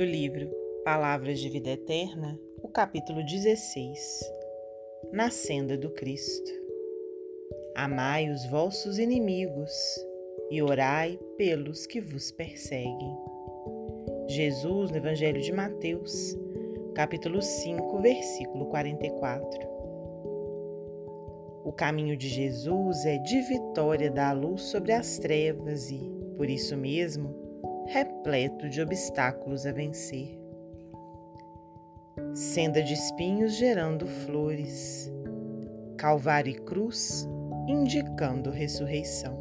do livro Palavras de Vida Eterna, o capítulo 16 Na Senda do Cristo. Amai os vossos inimigos e orai pelos que vos perseguem. Jesus, no Evangelho de Mateus, capítulo 5, versículo 44. O caminho de Jesus é de vitória da luz sobre as trevas e, por isso mesmo, repleto de obstáculos a vencer. Senda de espinhos gerando flores, Calvário e cruz indicando ressurreição.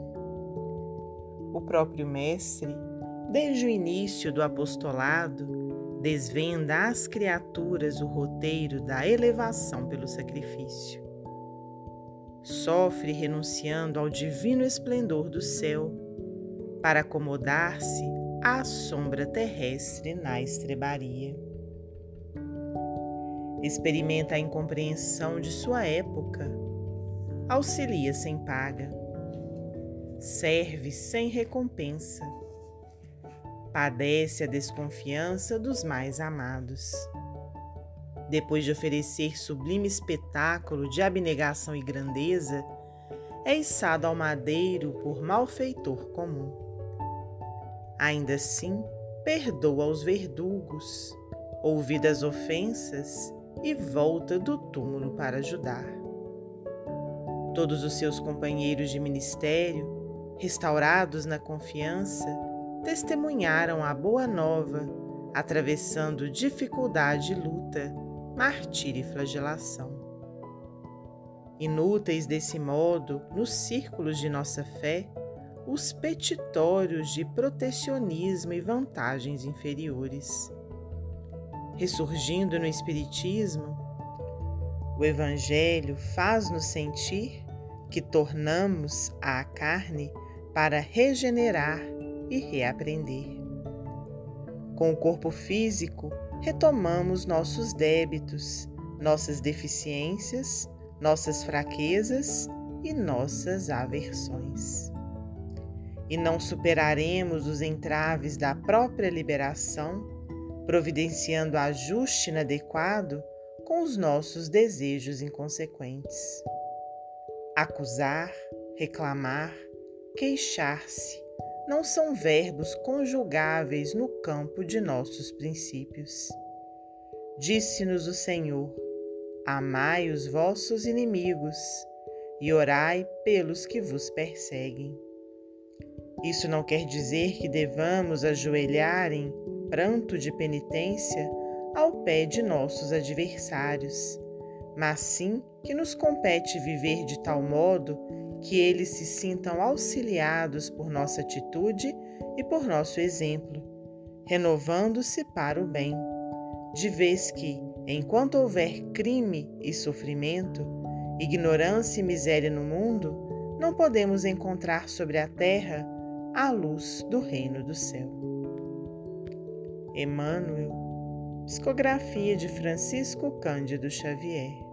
O próprio Mestre, desde o início do apostolado, desvenda às criaturas o roteiro da elevação pelo sacrifício. Sofre renunciando ao divino esplendor do céu para acomodar-se à sombra terrestre na estrebaria. Experimenta a incompreensão de sua época, auxilia sem paga, serve sem recompensa, padece a desconfiança dos mais amados. Depois de oferecer sublime espetáculo de abnegação e grandeza, é içado ao madeiro por malfeitor comum Ainda assim, perdoa os verdugos, ouvida as ofensas e volta do túmulo para ajudar. Todos os seus companheiros de ministério, restaurados na confiança, testemunharam a boa nova, atravessando dificuldade e luta, martírio e flagelação. Inúteis desse modo, nos círculos de nossa fé, os petitórios de protecionismo e vantagens inferiores. Ressurgindo no Espiritismo, o Evangelho faz-nos sentir que tornamos à carne para regenerar e reaprender. Com o corpo físico, retomamos nossos débitos, nossas deficiências, nossas fraquezas e nossas aversões e não superaremos os entraves da própria liberação, providenciando ajuste inadequado com os nossos desejos inconsequentes. Acusar, reclamar, queixar-se não são verbos conjugáveis no campo de nossos princípios. Disse-nos o Senhor: Amai os vossos inimigos e orai pelos que vos perseguem. Isso não quer dizer que devamos ajoelhar em pranto de penitência ao pé de nossos adversários, mas sim que nos compete viver de tal modo que eles se sintam auxiliados por nossa atitude e por nosso exemplo, renovando-se para o bem, de vez que, enquanto houver crime e sofrimento, ignorância e miséria no mundo, não podemos encontrar sobre a terra a luz do reino do céu. Emmanuel, psicografia de Francisco Cândido Xavier.